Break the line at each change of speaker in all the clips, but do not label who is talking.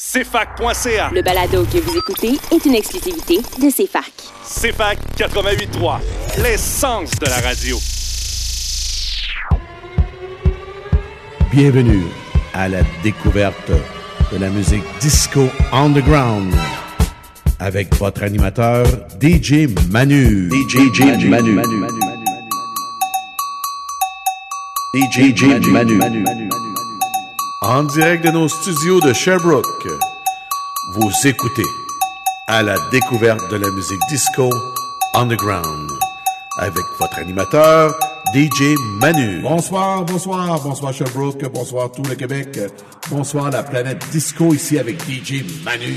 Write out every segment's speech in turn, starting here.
CFAC.ca.
Le balado que vous écoutez est une exclusivité de CFAC.
CFAC 88.3, l'essence de la radio.
Bienvenue à la découverte de la musique disco underground avec votre animateur DJ Manu. DJ, DJ Manu. Manu. Manu. Manu. DJ, DJ Manu. Manu. En direct de nos studios de Sherbrooke, vous écoutez à la découverte de la musique disco underground avec votre animateur DJ Manu.
Bonsoir, bonsoir, bonsoir Sherbrooke, bonsoir tout le Québec, bonsoir la planète disco ici avec DJ Manu.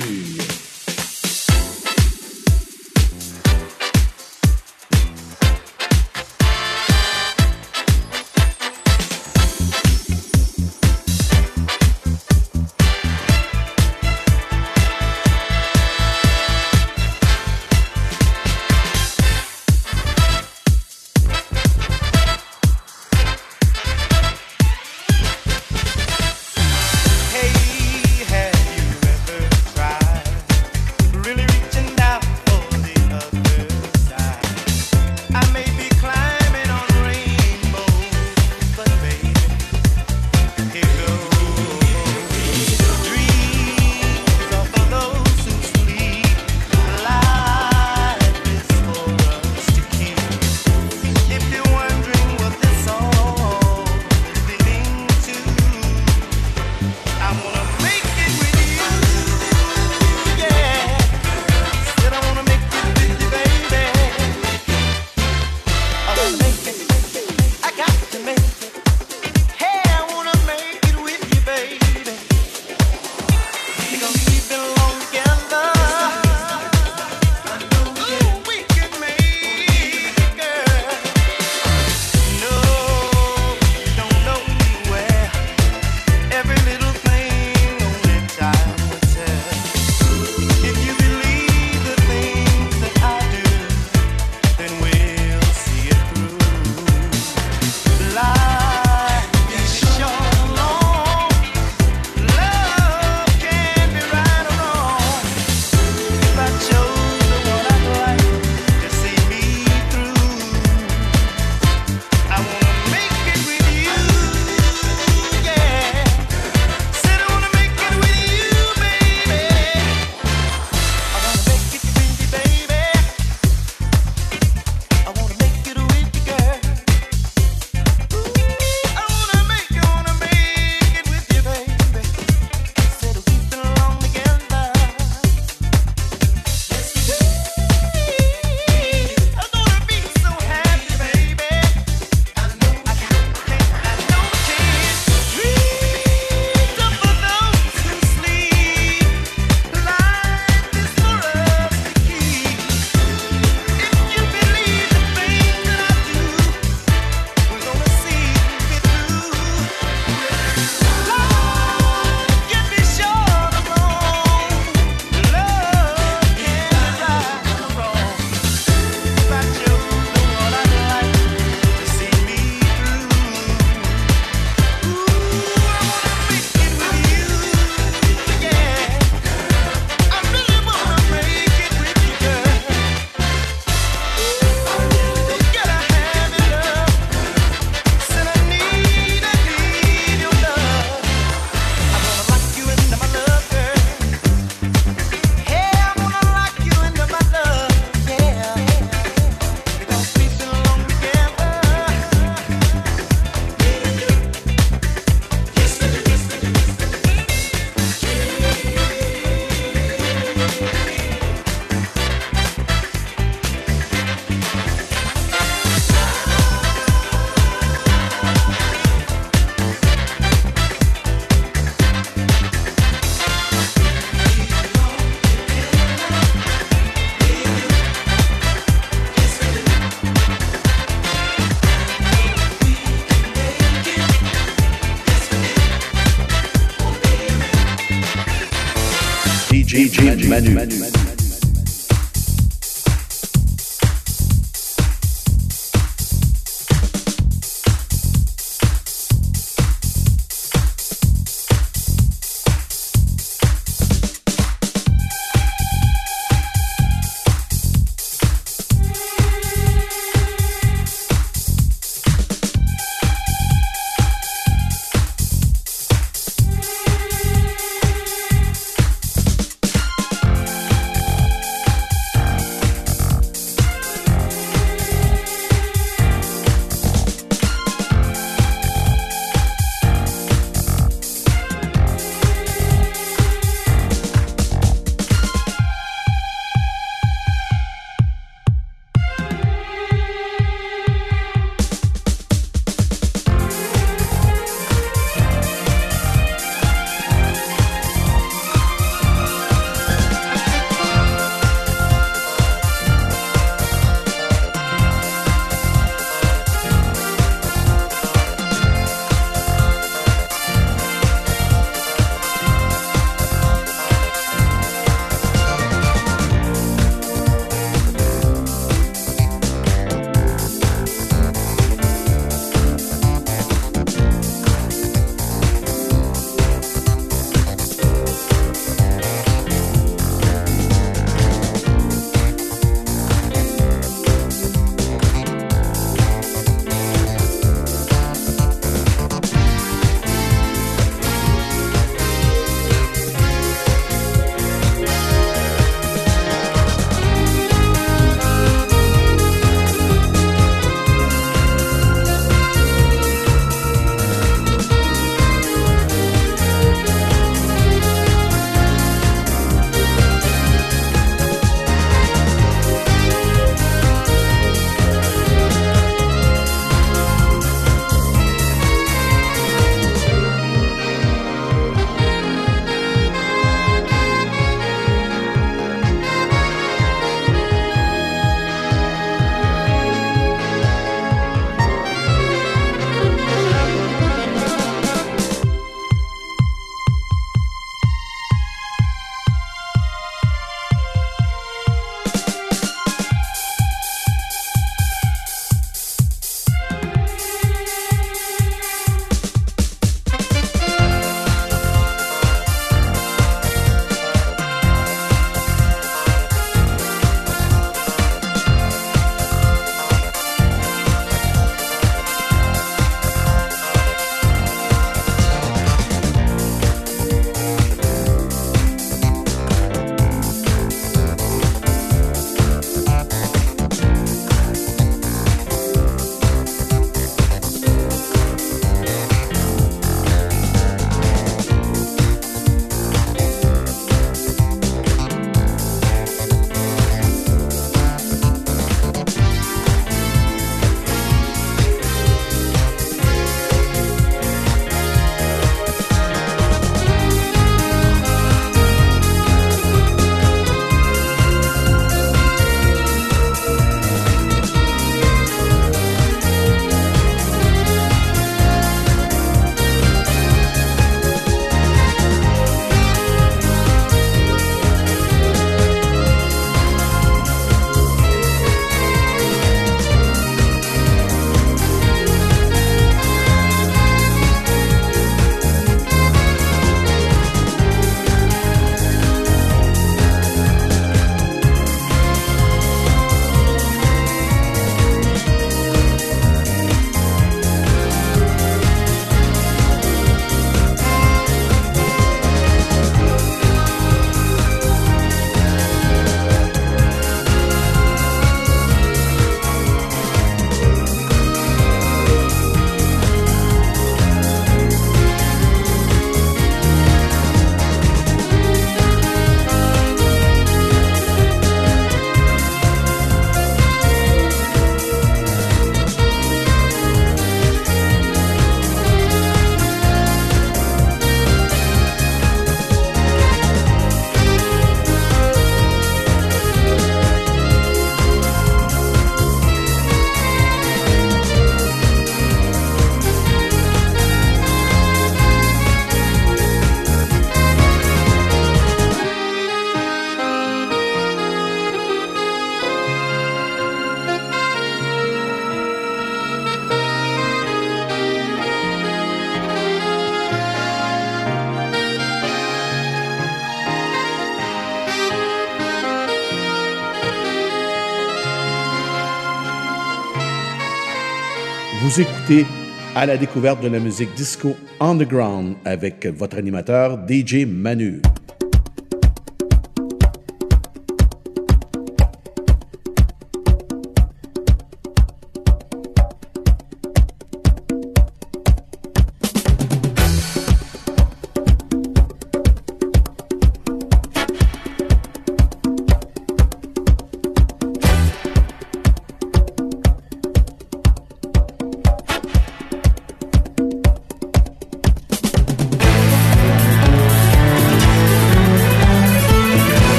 À la découverte de la musique disco underground avec votre animateur DJ Manu.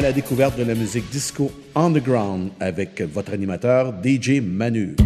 À la découverte de la musique disco underground avec votre animateur DJ Manu.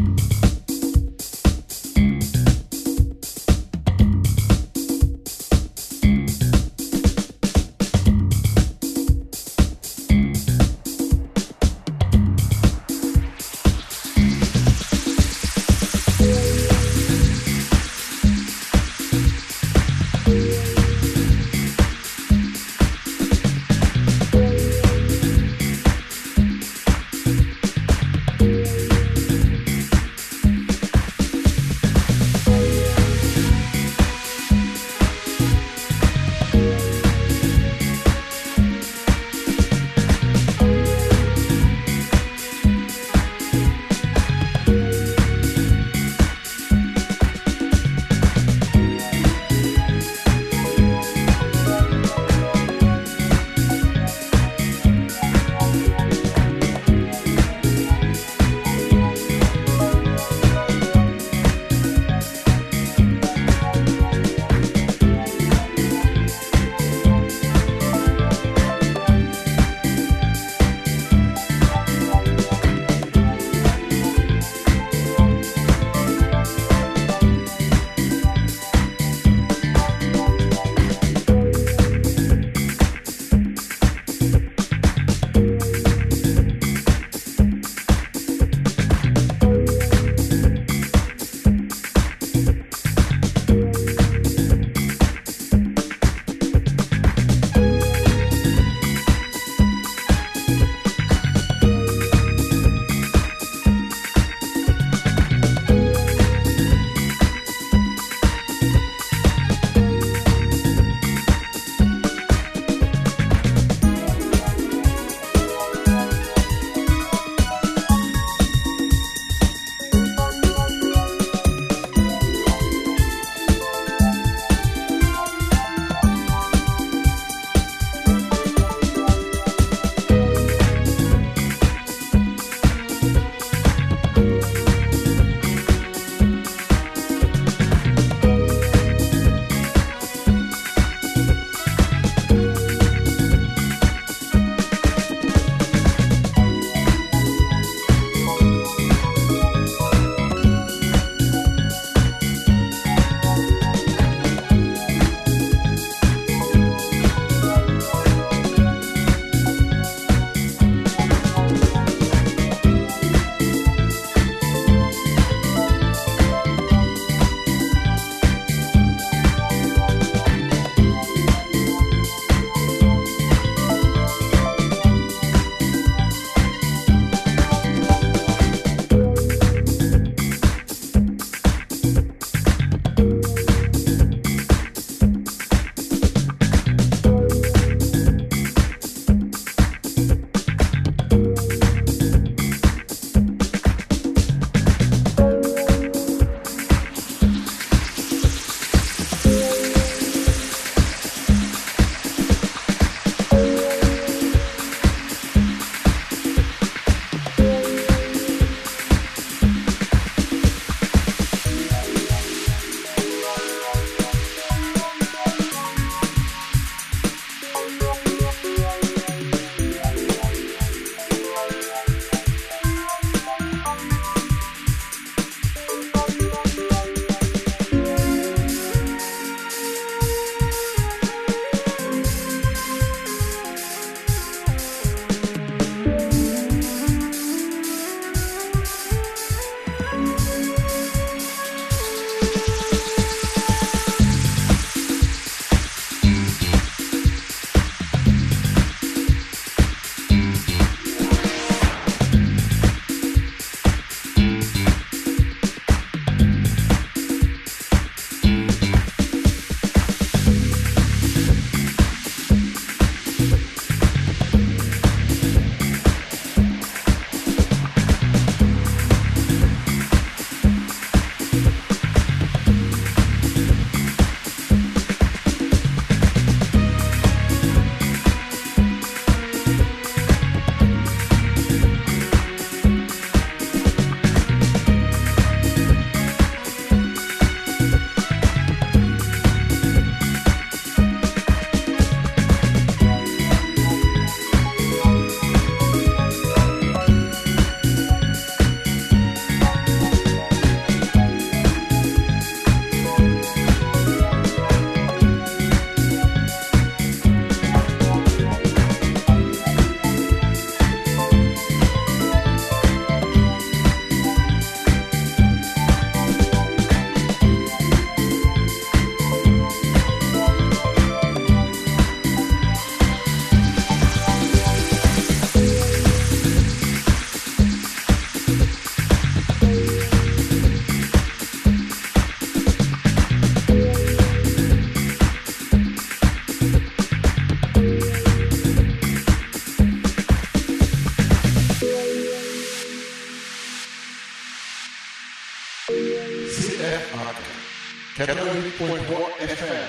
88.3 FM.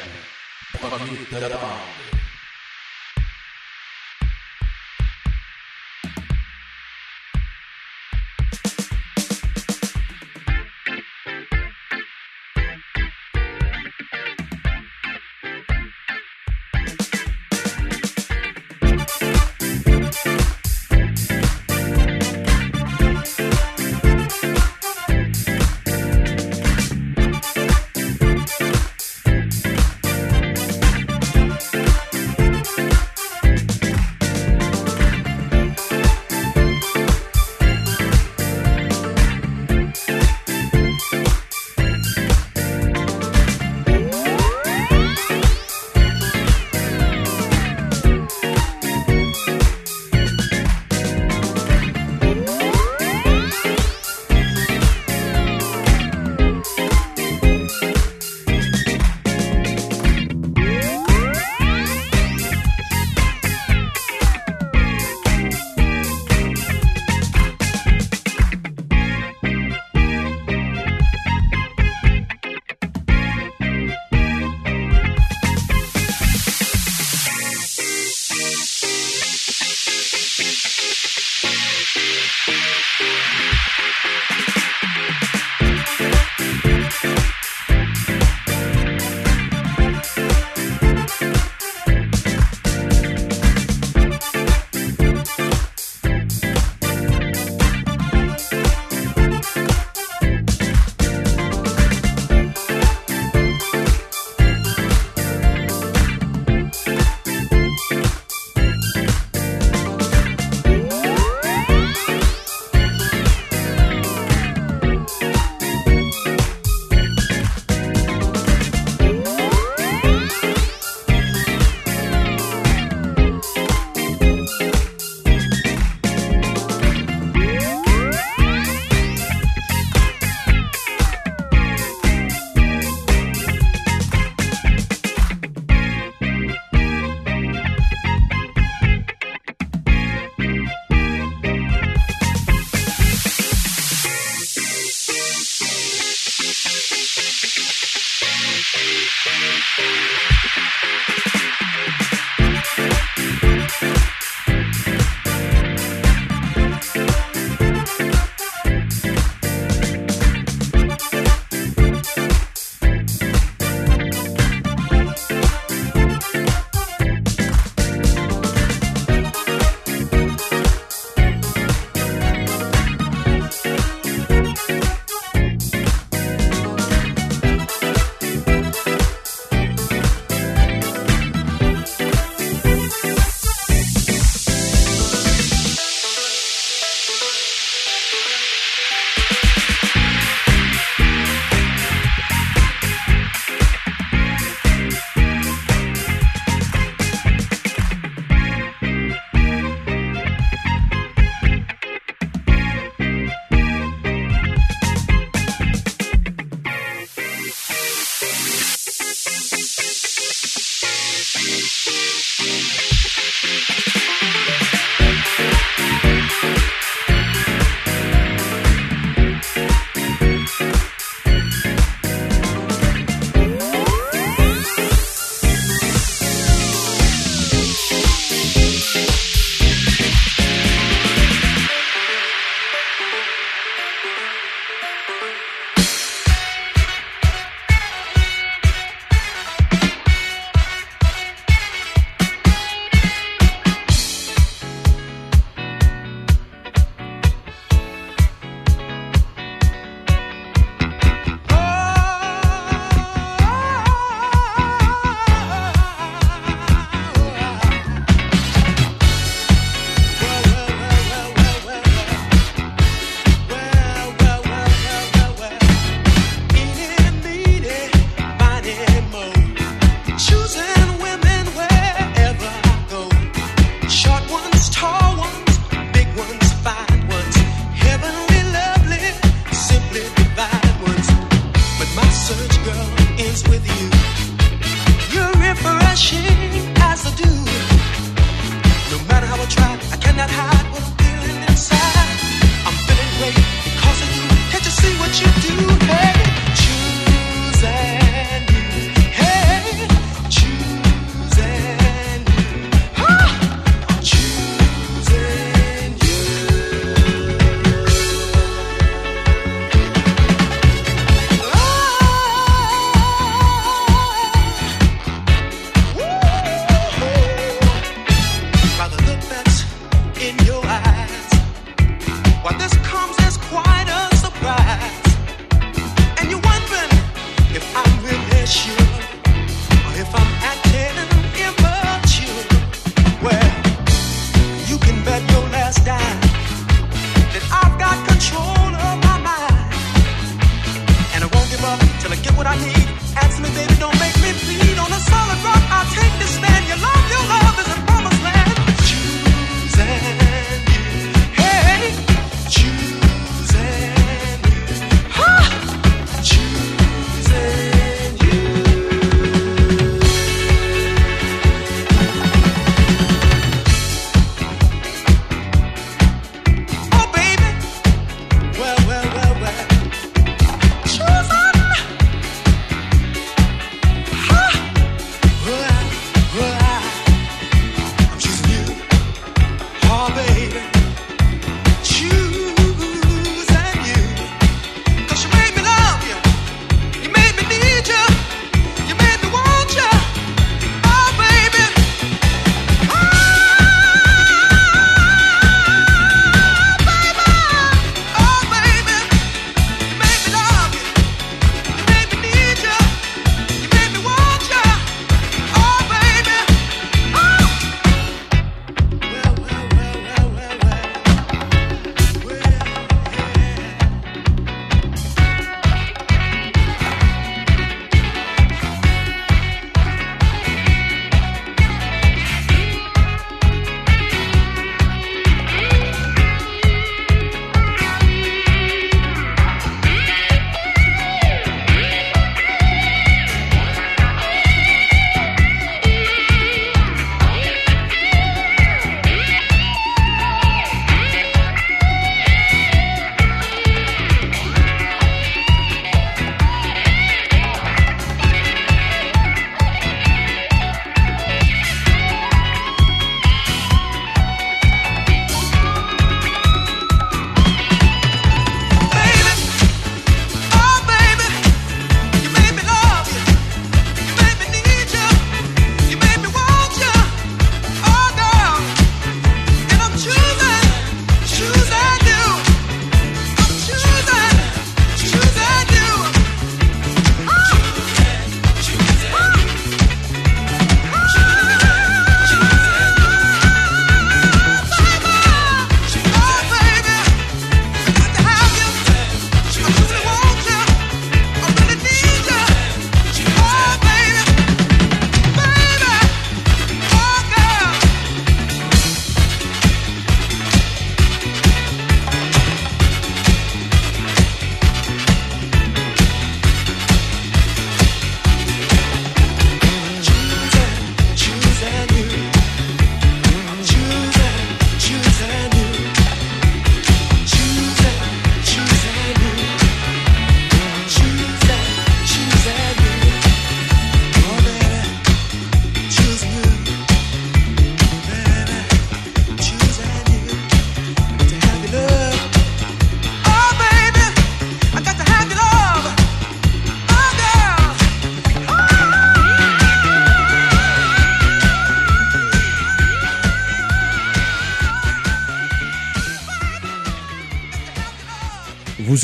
Premier de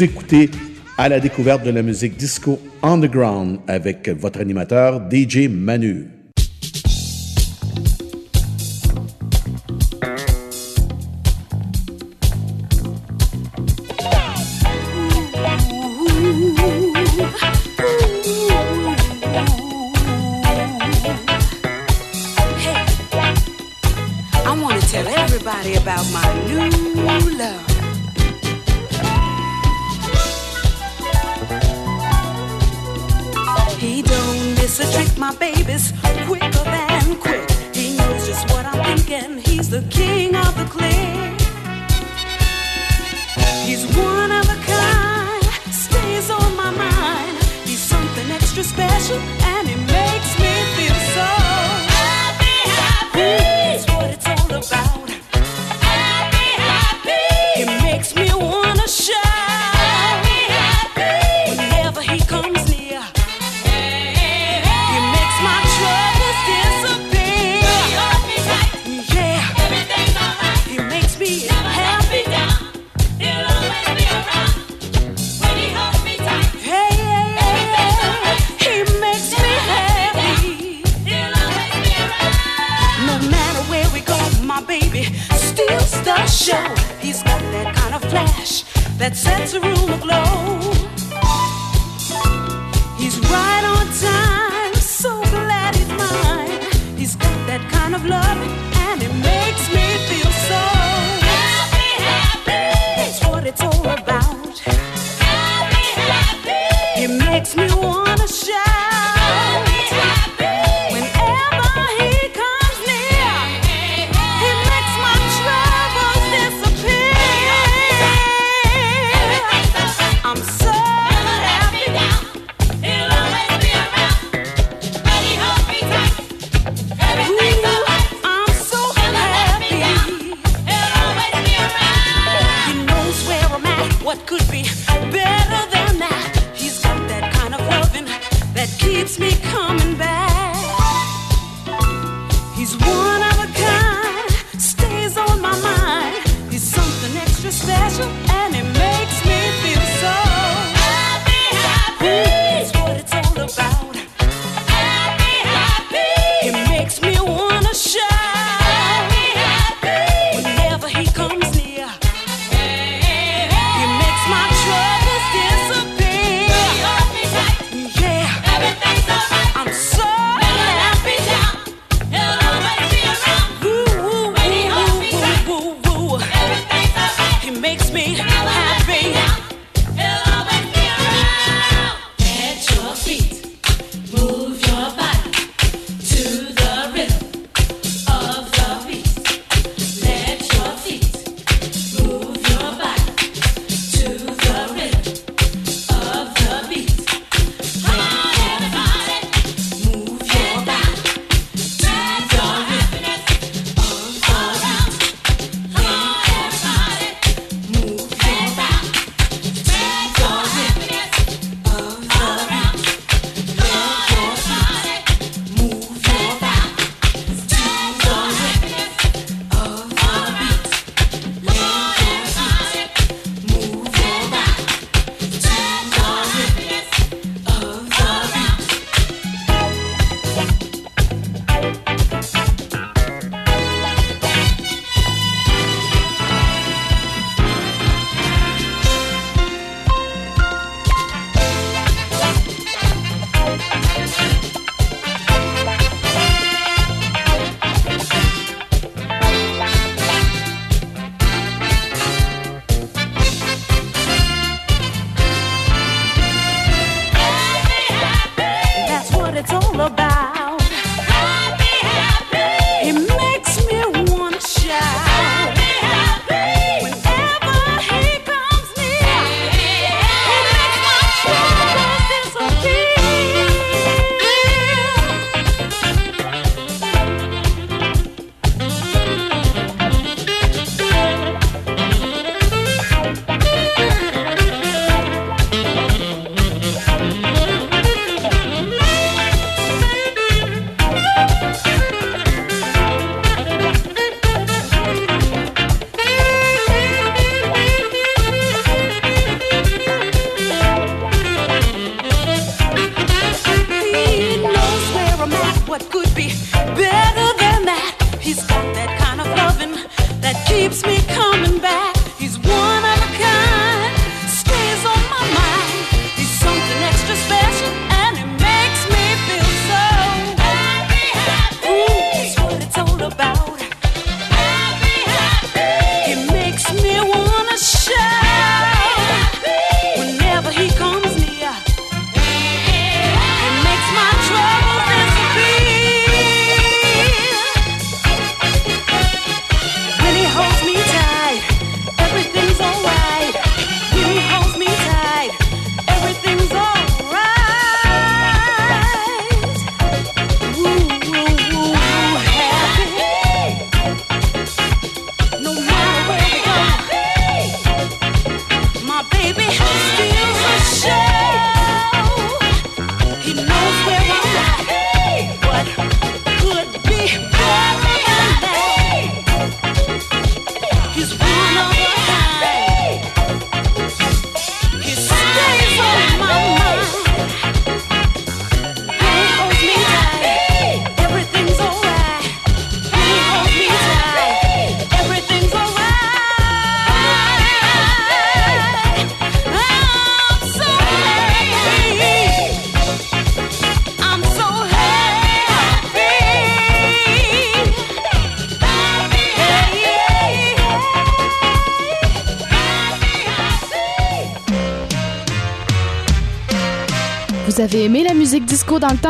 Écoutez à la découverte de la musique disco underground avec votre animateur DJ Manu.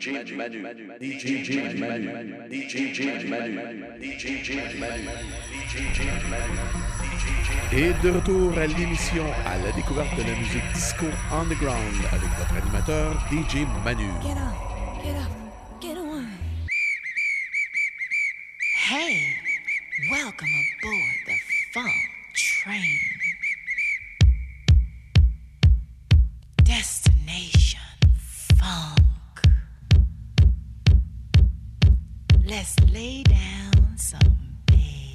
DJ Manu, DJ Manu, DJ Manu, DJ Manu, Et de retour à l'émission à la découverte de la musique disco underground avec votre animateur DJ Manu.
Get up, get up, get on. Hey, welcome aboard the funk train. Destination funk. Let's lay down some bass.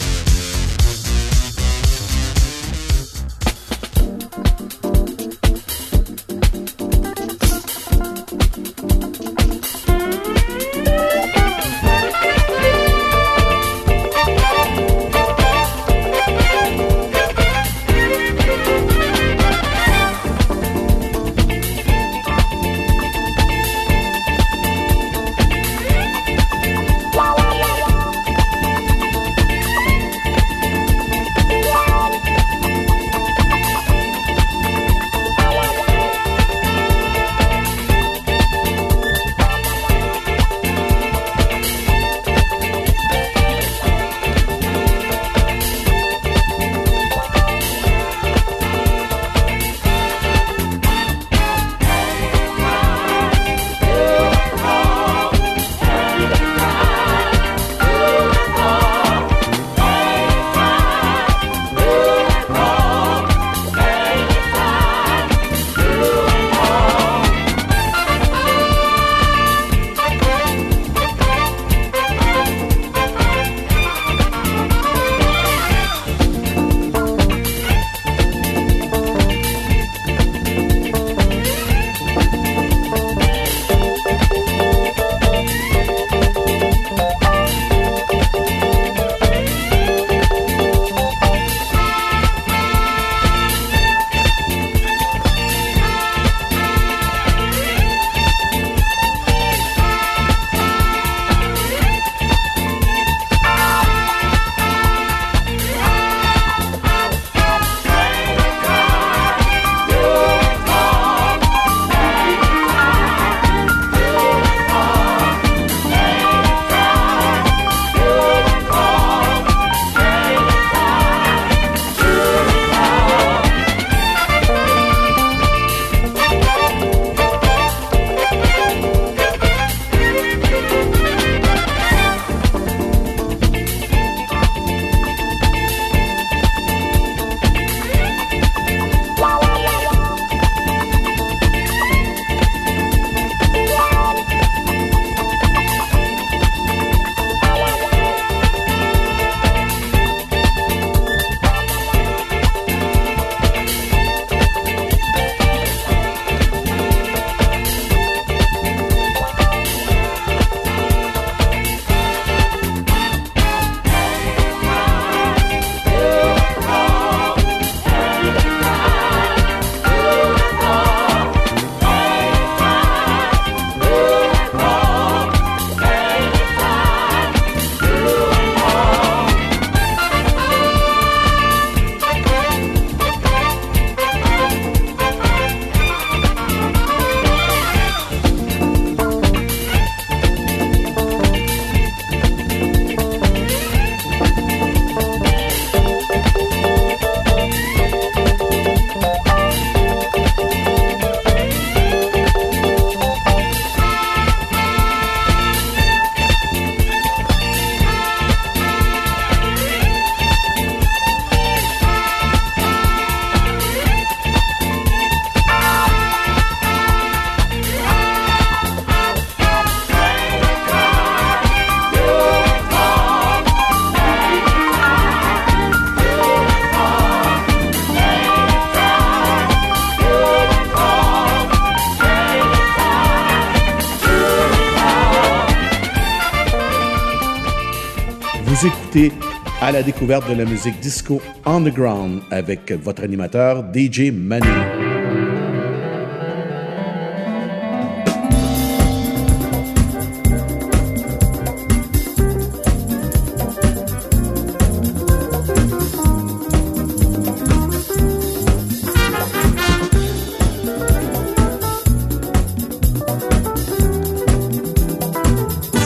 La découverte de la musique disco underground avec votre animateur DJ Manu.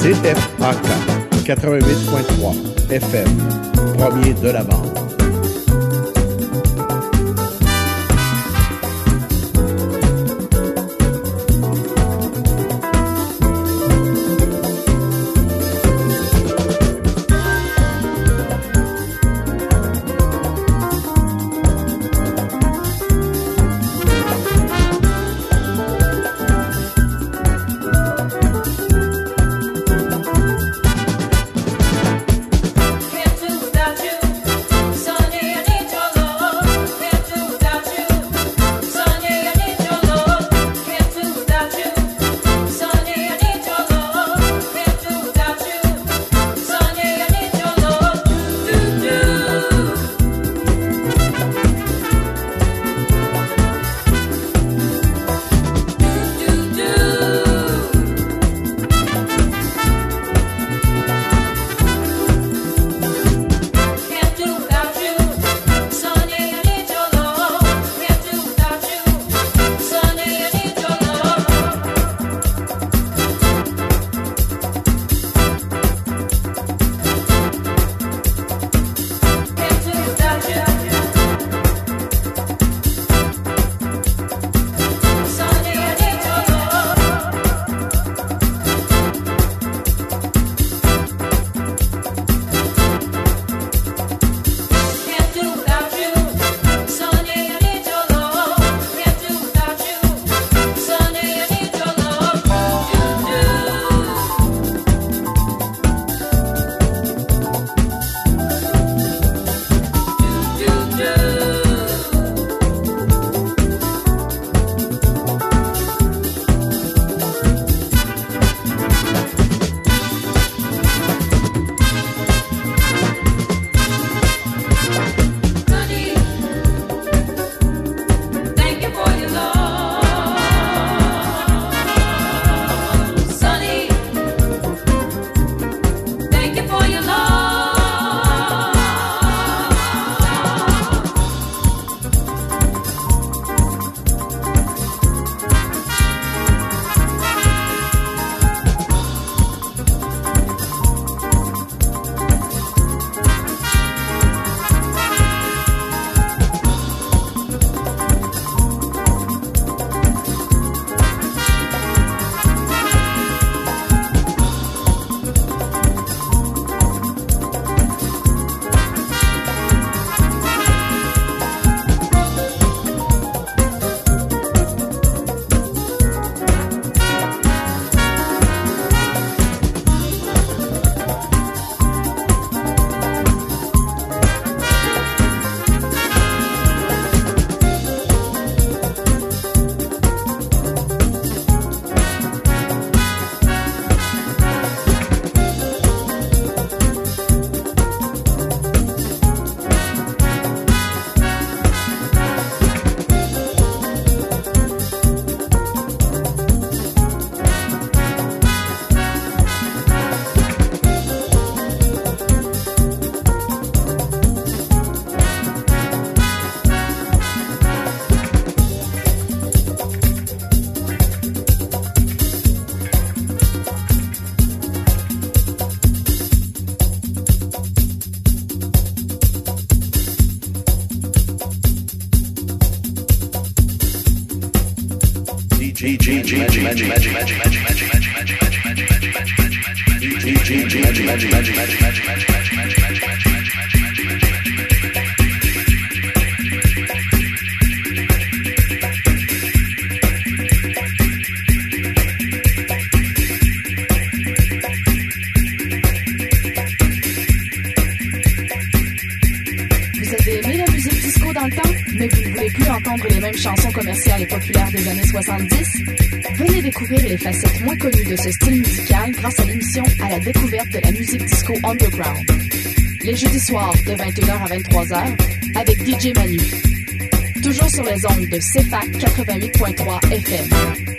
CFAK 88.3 FM, de la bande.
Les jeudis soirs de 21h à 23h avec DJ Manu. Toujours sur les ondes de CEPAC 88.3 FM.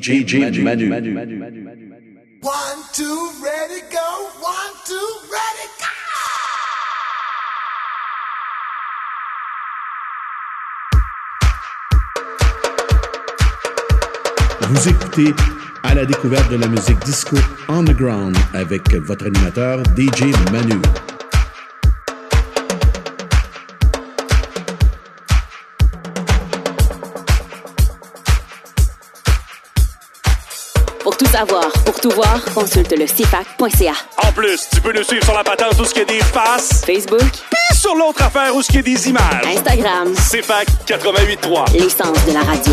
DJ Manu.
One, two, ready, go. One, two, ready, go.
Vous écoutez à la découverte de la musique disco underground avec votre animateur DJ Manu.
Savoir, pour tout voir, consulte le CFAC.ca.
En plus, tu peux nous suivre sur la patente où ce qu'il y a des faces,
Facebook,
puis sur l'autre affaire où ce qu'il y a des images.
Instagram,
C'est fac 88.3.
l'essence de la radio.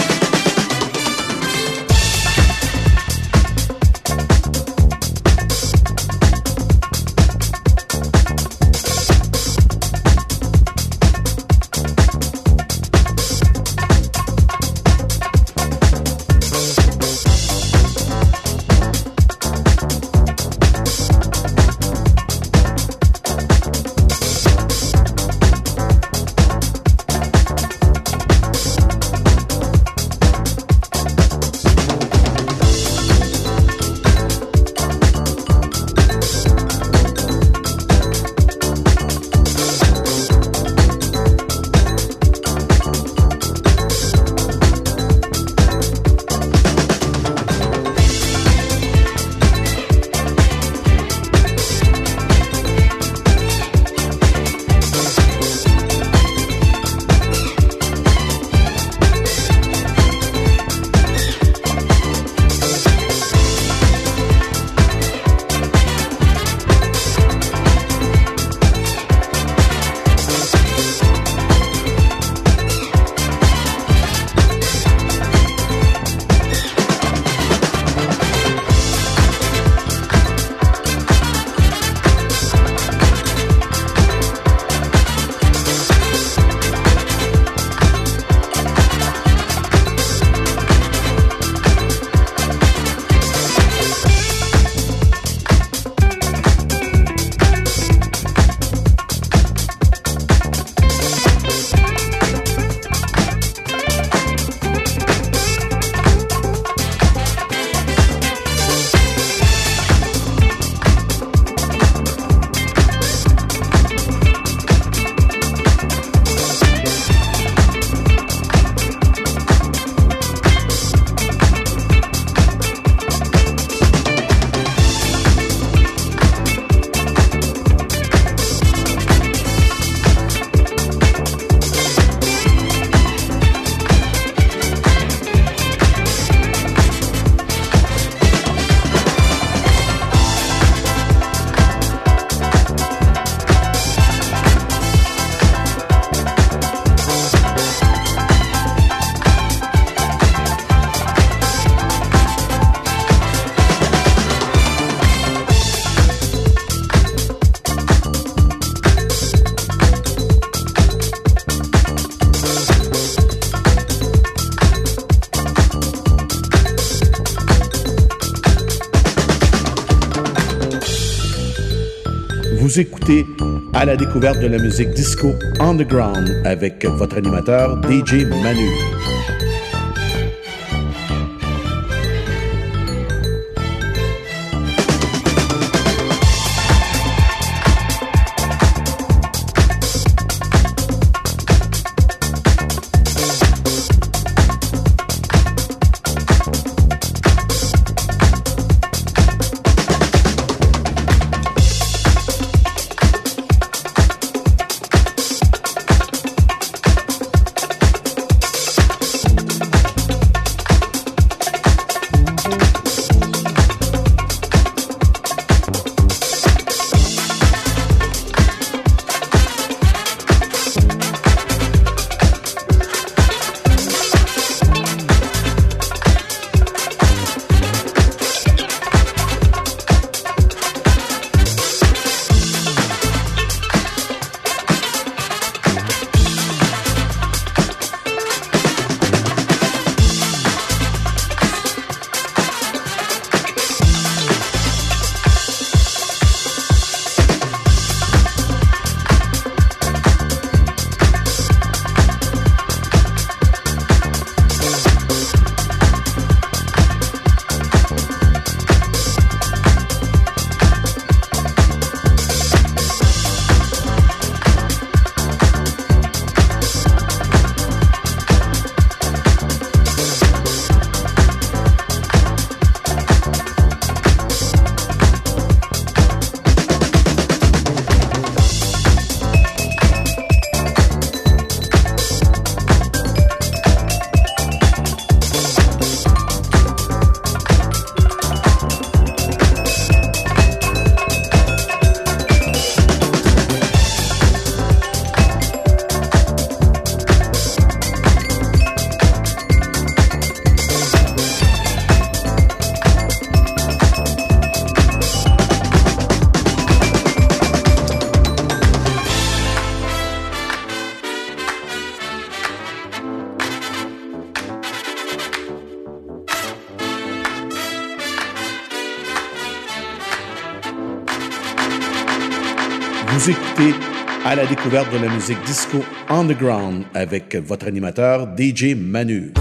À la découverte de la musique disco underground avec votre animateur DJ Manu.
de la musique disco underground avec votre animateur DJ Manu.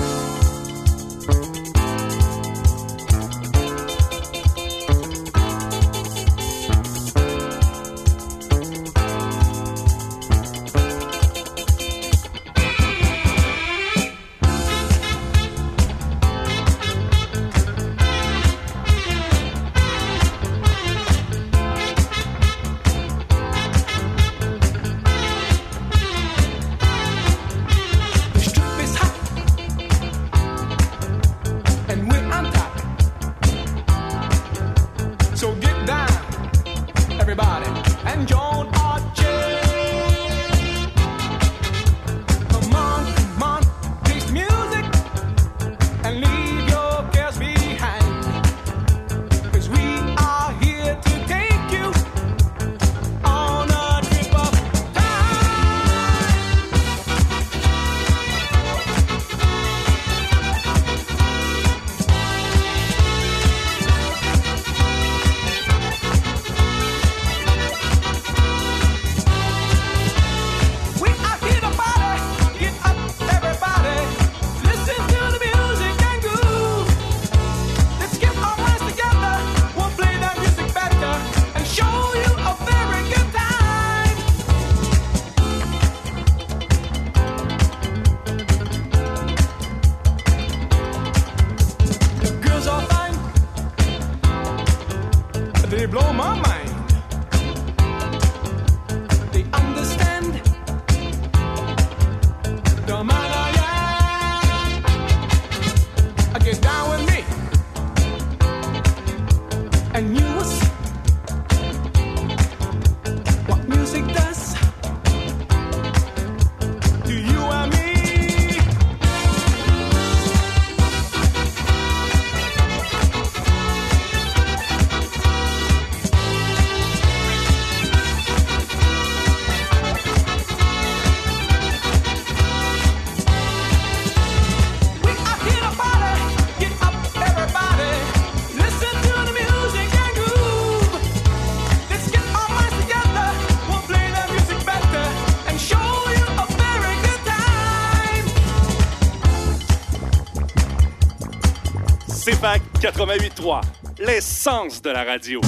88.3, l'essence de la radio.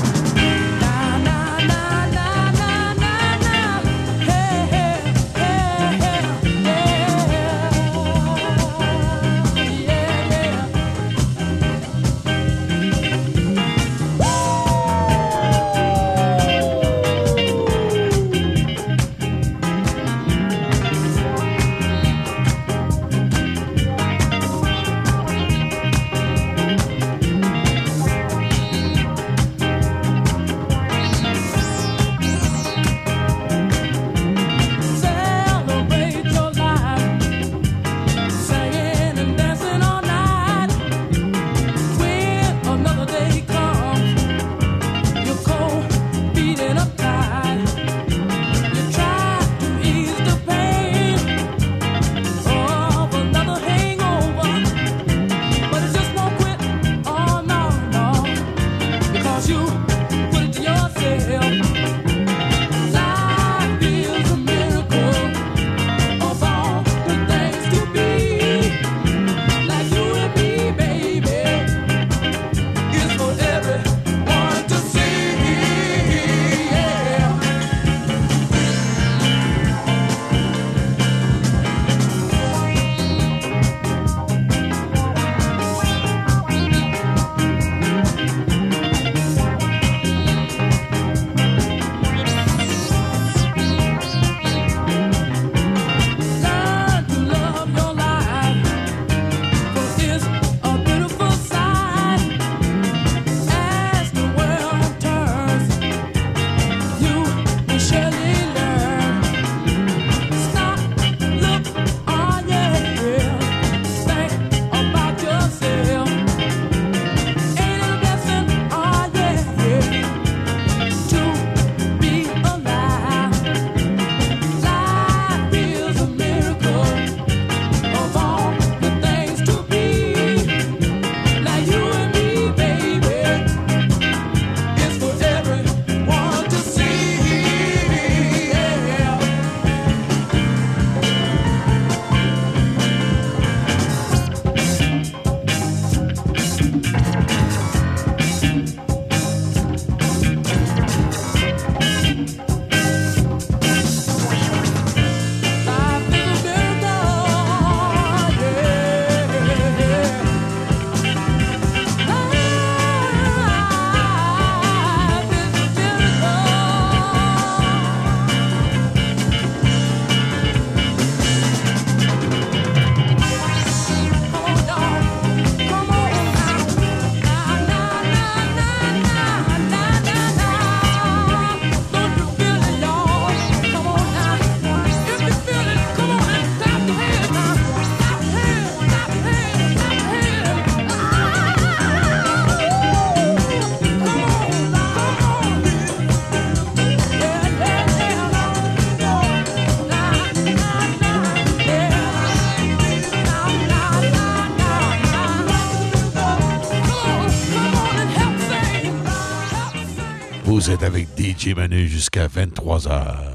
Jimmy jusqu'à 23h.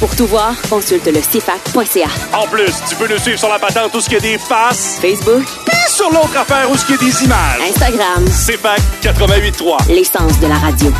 Pour tout voir, consulte le CFAC.ca.
En plus, tu peux nous suivre sur la patente tout ce qu'il y a des faces.
Facebook.
Puis sur l'autre affaire où ce qu'il y a des images.
Instagram.
CFAC 88.3.
L'essence de la radio.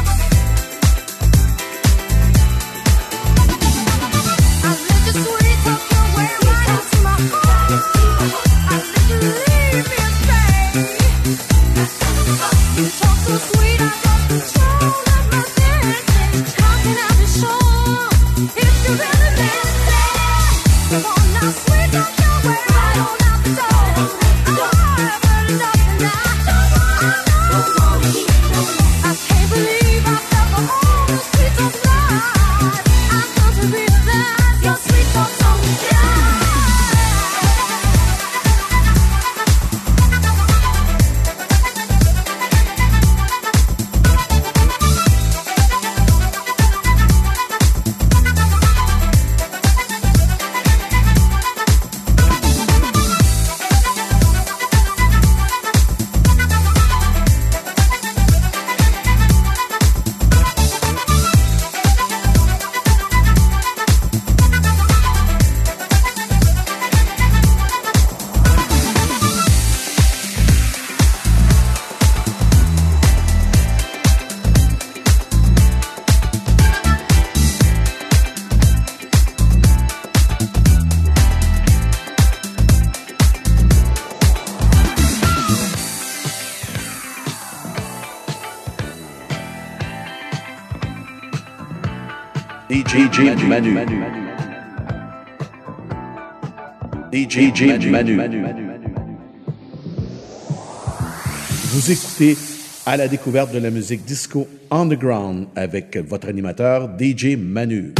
DJ Manu. DJ Manu. Vous écoutez à la découverte de la musique disco underground avec votre animateur DJ Manu.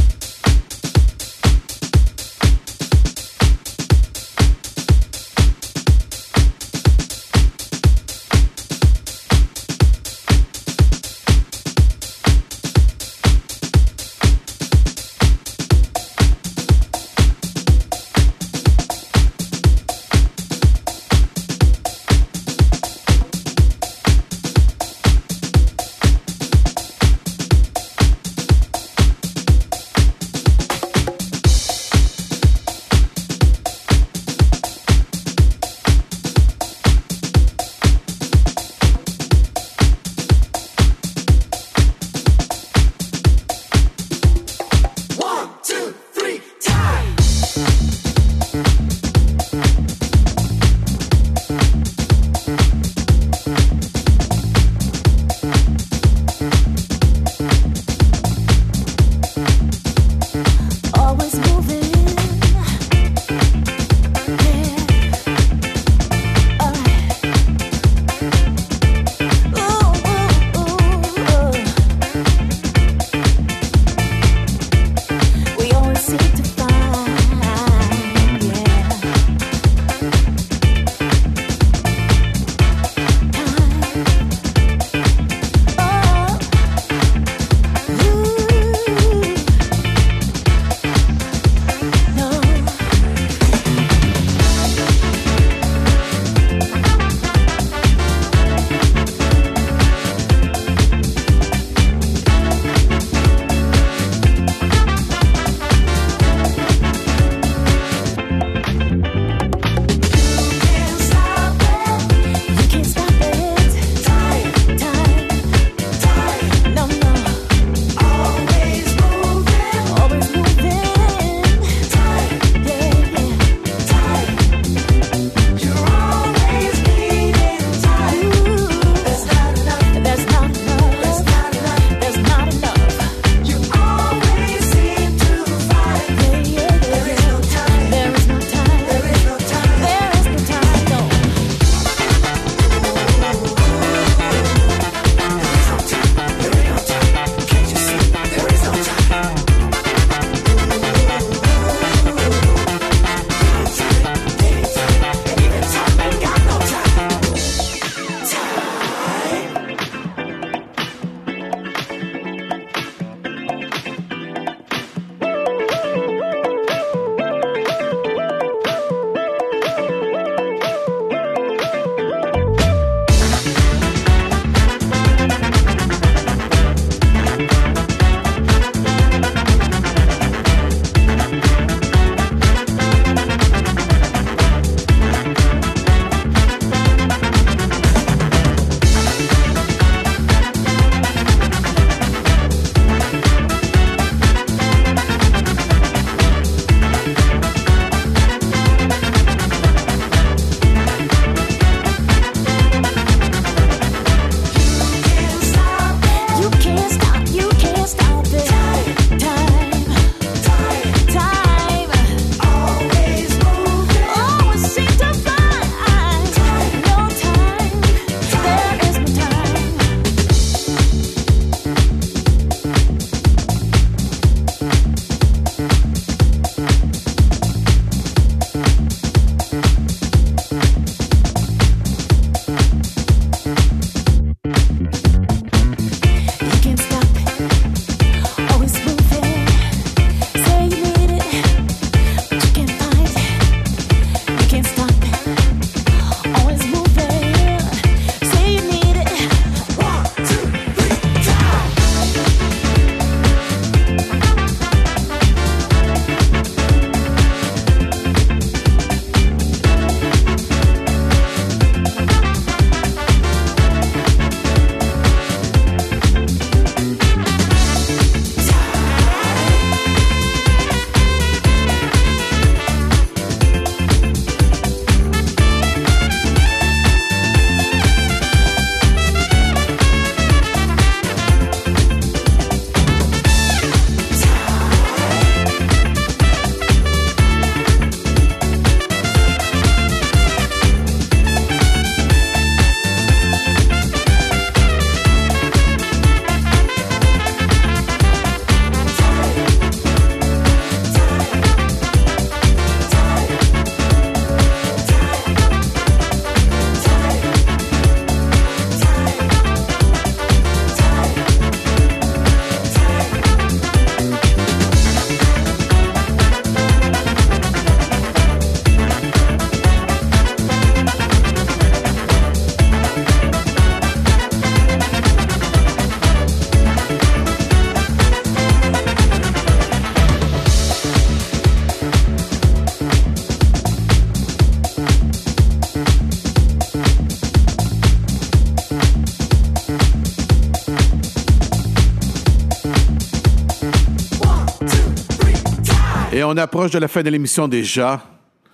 Et on approche de la fin de l'émission déjà.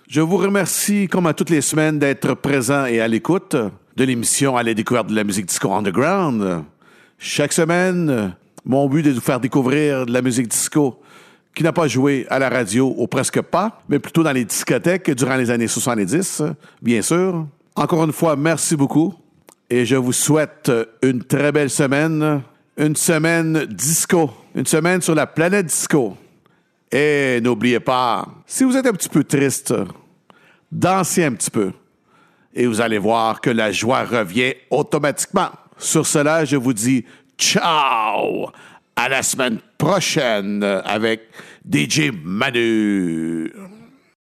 Je vous remercie, comme à toutes les semaines, d'être présent et à l'écoute de l'émission à la découverte de la musique disco underground. Chaque semaine, mon but est de vous faire découvrir de la musique disco qui n'a pas joué à la radio ou presque pas, mais plutôt dans les discothèques durant les années 70, bien sûr. Encore une fois, merci beaucoup et je vous souhaite une très belle semaine, une semaine disco, une semaine sur la planète disco. Et n'oubliez pas, si vous êtes un petit peu triste, dansez un petit peu et vous allez voir que la joie revient automatiquement. Sur cela, je vous dis ciao à la semaine prochaine avec DJ Manu.